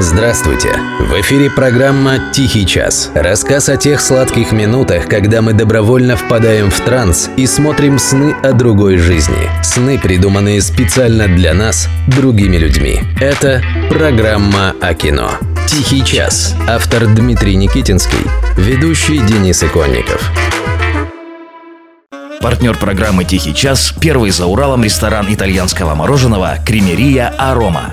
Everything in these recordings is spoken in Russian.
Здравствуйте! В эфире программа «Тихий час». Рассказ о тех сладких минутах, когда мы добровольно впадаем в транс и смотрим сны о другой жизни. Сны, придуманные специально для нас, другими людьми. Это программа о кино. «Тихий час». Автор Дмитрий Никитинский. Ведущий Денис Иконников. Партнер программы «Тихий час» – первый за Уралом ресторан итальянского мороженого «Кремерия Арома».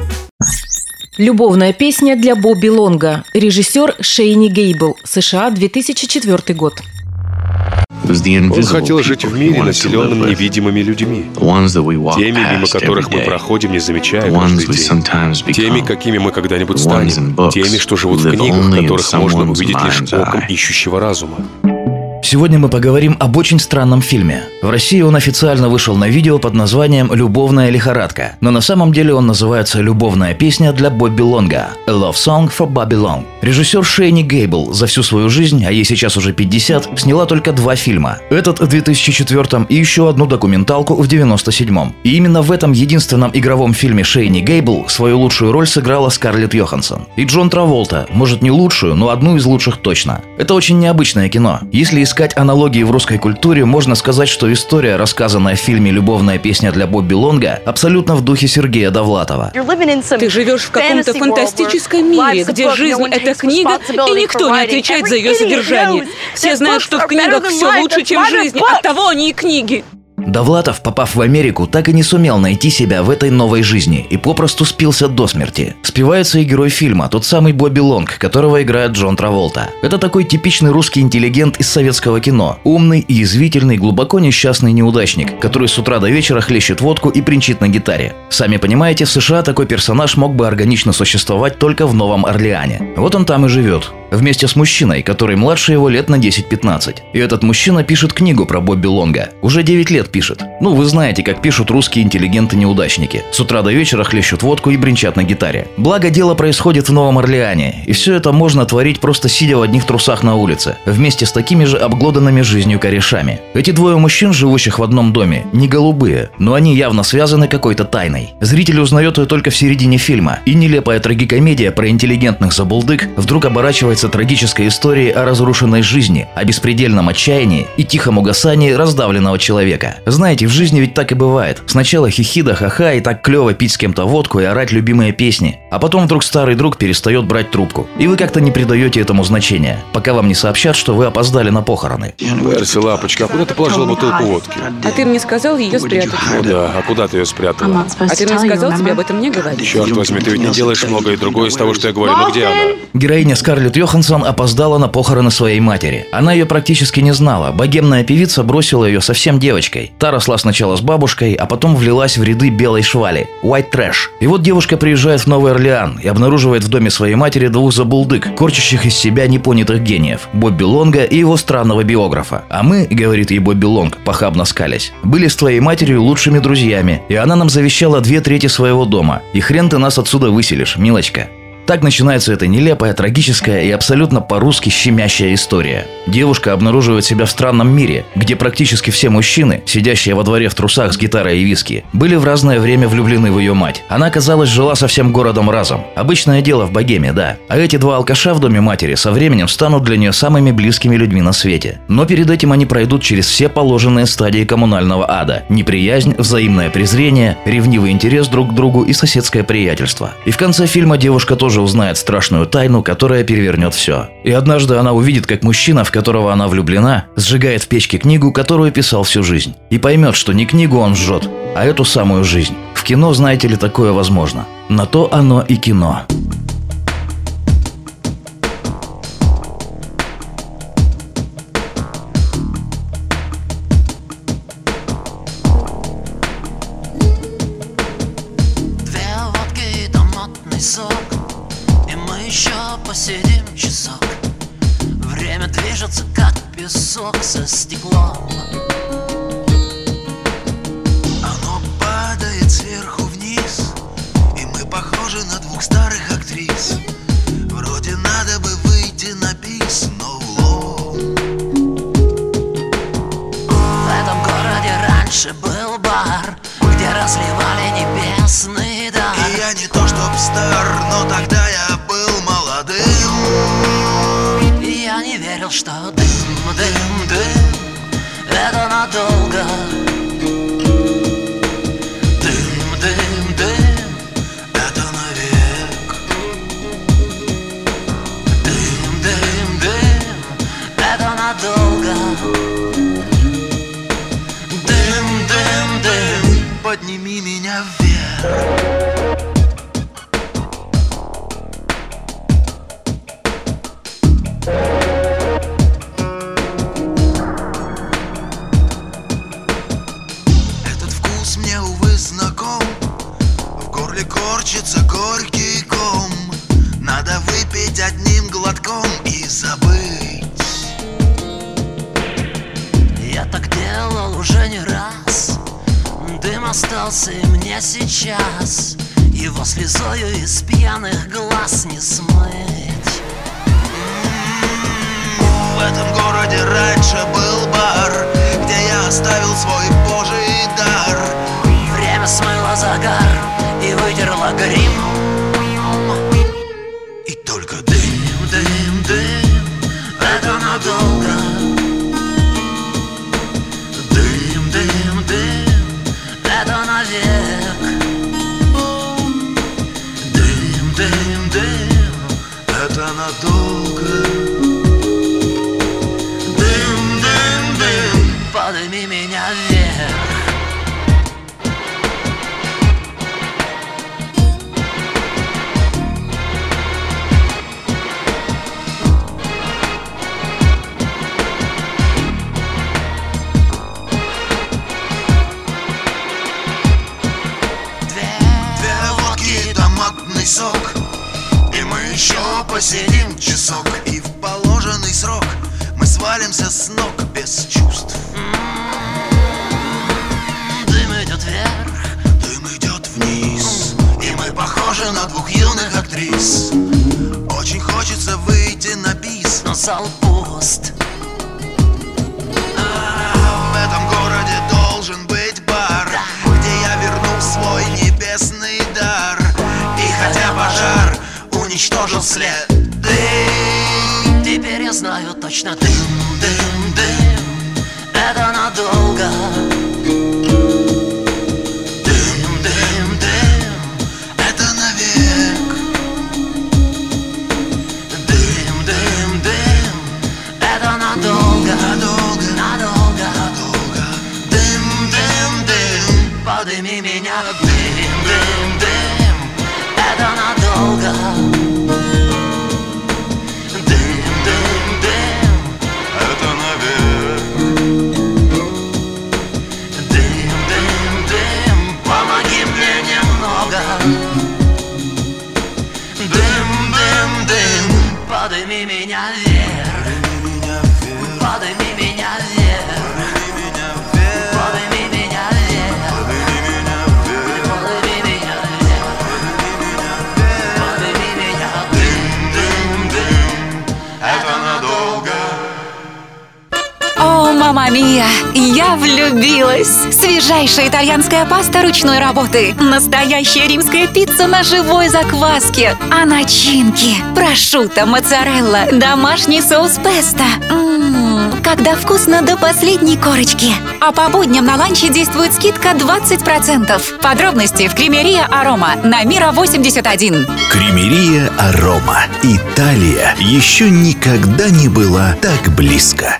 Любовная песня для Бобби Лонга. Режиссер Шейни Гейбл. США, 2004 год. Он хотел жить в мире, населенном невидимыми людьми. Теми, мимо которых мы проходим, не замечая каждый день. Теми, какими мы когда-нибудь станем. Теми, что живут в книгах, которых можно увидеть лишь оком ищущего разума. Сегодня мы поговорим об очень странном фильме. В России он официально вышел на видео под названием «Любовная лихорадка», но на самом деле он называется «Любовная песня для Бобби Лонга» – «A Love Song for Bobby Long». Режиссер Шейни Гейбл за всю свою жизнь, а ей сейчас уже 50, сняла только два фильма. Этот в 2004 и еще одну документалку в 97 И именно в этом единственном игровом фильме Шейни Гейбл свою лучшую роль сыграла Скарлетт Йоханссон. И Джон Траволта, может не лучшую, но одну из лучших точно. Это очень необычное кино. Если искать аналогии в русской культуре, можно сказать, что история, рассказанная в фильме «Любовная песня для Бобби Лонга», абсолютно в духе Сергея Довлатова. Ты живешь в каком-то фантастическом мире, где жизнь – это книга, и никто не отвечает за ее содержание. Все знают, что в книгах все лучше, чем в жизни, оттого они и книги. Довлатов, попав в Америку, так и не сумел найти себя в этой новой жизни и попросту спился до смерти. Спивается и герой фильма, тот самый Бобби Лонг, которого играет Джон Траволта. Это такой типичный русский интеллигент из советского кино. Умный язвительный, глубоко несчастный неудачник, который с утра до вечера хлещет водку и принчит на гитаре. Сами понимаете, в США такой персонаж мог бы органично существовать только в Новом Орлеане. Вот он там и живет. Вместе с мужчиной, который младше его лет на 10-15. И этот мужчина пишет книгу про Бобби Лонга. Уже 9 лет пишет. Ну, вы знаете, как пишут русские интеллигенты-неудачники. С утра до вечера хлещут водку и бренчат на гитаре. Благо, дело происходит в Новом Орлеане. И все это можно творить просто сидя в одних трусах на улице. Вместе с такими же обглоданными жизнью корешами. Эти двое мужчин, живущих в одном доме, не голубые, но они явно связаны какой-то тайной. Зритель узнает ее только в середине фильма. И нелепая трагикомедия про интеллигентных забулдык вдруг оборачивается рассказывается трагической истории о разрушенной жизни, о беспредельном отчаянии и тихом угасании раздавленного человека. Знаете, в жизни ведь так и бывает. Сначала хихида, ха-ха и так клево пить с кем-то водку и орать любимые песни. А потом вдруг старый друг перестает брать трубку. И вы как-то не придаете этому значения, пока вам не сообщат, что вы опоздали на похороны. Перси, лапочка, а куда ты положила бутылку водки? А ты мне сказал ее спрятать. О да, а куда ты ее спрятала? А ты мне сказал тебе об этом не говорить. Черт возьми, ты ведь не делаешь многое другое из того, что я говорю. Ну где она? Героиня Скарлетт Йоханссон опоздала на похороны своей матери. Она ее практически не знала. Богемная певица бросила ее совсем девочкой. Та росла сначала с бабушкой, а потом влилась в ряды белой швали – white trash. И вот девушка приезжает в Новый Орлеан и обнаруживает в доме своей матери двух забулдык, корчащих из себя непонятых гениев – Бобби Лонга и его странного биографа. А мы, говорит ей Бобби Лонг, похабно скалясь, были с твоей матерью лучшими друзьями, и она нам завещала две трети своего дома. И хрен ты нас отсюда выселишь, милочка. Так начинается эта нелепая, трагическая и абсолютно по-русски щемящая история. Девушка обнаруживает себя в странном мире, где практически все мужчины, сидящие во дворе в трусах с гитарой и виски, были в разное время влюблены в ее мать. Она, казалось, жила со всем городом разом. Обычное дело в богеме, да. А эти два алкаша в доме матери со временем станут для нее самыми близкими людьми на свете. Но перед этим они пройдут через все положенные стадии коммунального ада. Неприязнь, взаимное презрение, ревнивый интерес друг к другу и соседское приятельство. И в конце фильма девушка тоже тоже узнает страшную тайну, которая перевернет все. И однажды она увидит, как мужчина, в которого она влюблена, сжигает в печке книгу, которую писал всю жизнь. И поймет, что не книгу он сжет, а эту самую жизнь. В кино, знаете ли, такое возможно. На то оно и кино. Движется, как песок со стеклом. Оно падает сверху вниз И мы похожи на двух старых актрис. Вроде надо бы выйти на бис, но улом В этом городе раньше был бар Где разливали небесный что дым, дым, дым Это надолго. Дым, дым, дым Это навек. Дым, дым, дым Это надолго. Дым, дым, дым Подними меня вверх корчится горький ком. Надо выпить одним глотком и забыть. Я так делал уже не раз. Дым остался и мне сейчас. Его слезою из пьяных глаз не смыть. В этом городе раньше был бар Где я оставил свой божий дар Смыло загар и вытерла грим. И только дым, дым, дым Это надолго. Дым, дым, дым Это навек. Дым, дым, дым Это надолго. Дым, дым, дым Подними меня вверх посидим часок И в положенный срок Мы свалимся с ног без чувств. Дым идет вверх, дым идет вниз. И мы похожи на двух юных актрис. Очень хочется выйти на бис. Но зал пуст. В этом городе должен быть бар Где я верну свой небесный дар. Хотя пожар уничтожил след знаю Подними меня вверх. Подними меня вверх О, мама мия, я влюбилась! Свежайшая итальянская паста ручной работы, настоящая римская пицца на живой закваске, а начинки – прошутто, моцарелла, домашний соус песто. Ммм, когда вкусно до последней корочки. А по будням на ланче действует скидка 20%. Подробности в Кремерия Арома на Мира 81. Кремерия Арома. Италия еще никогда не была так близко.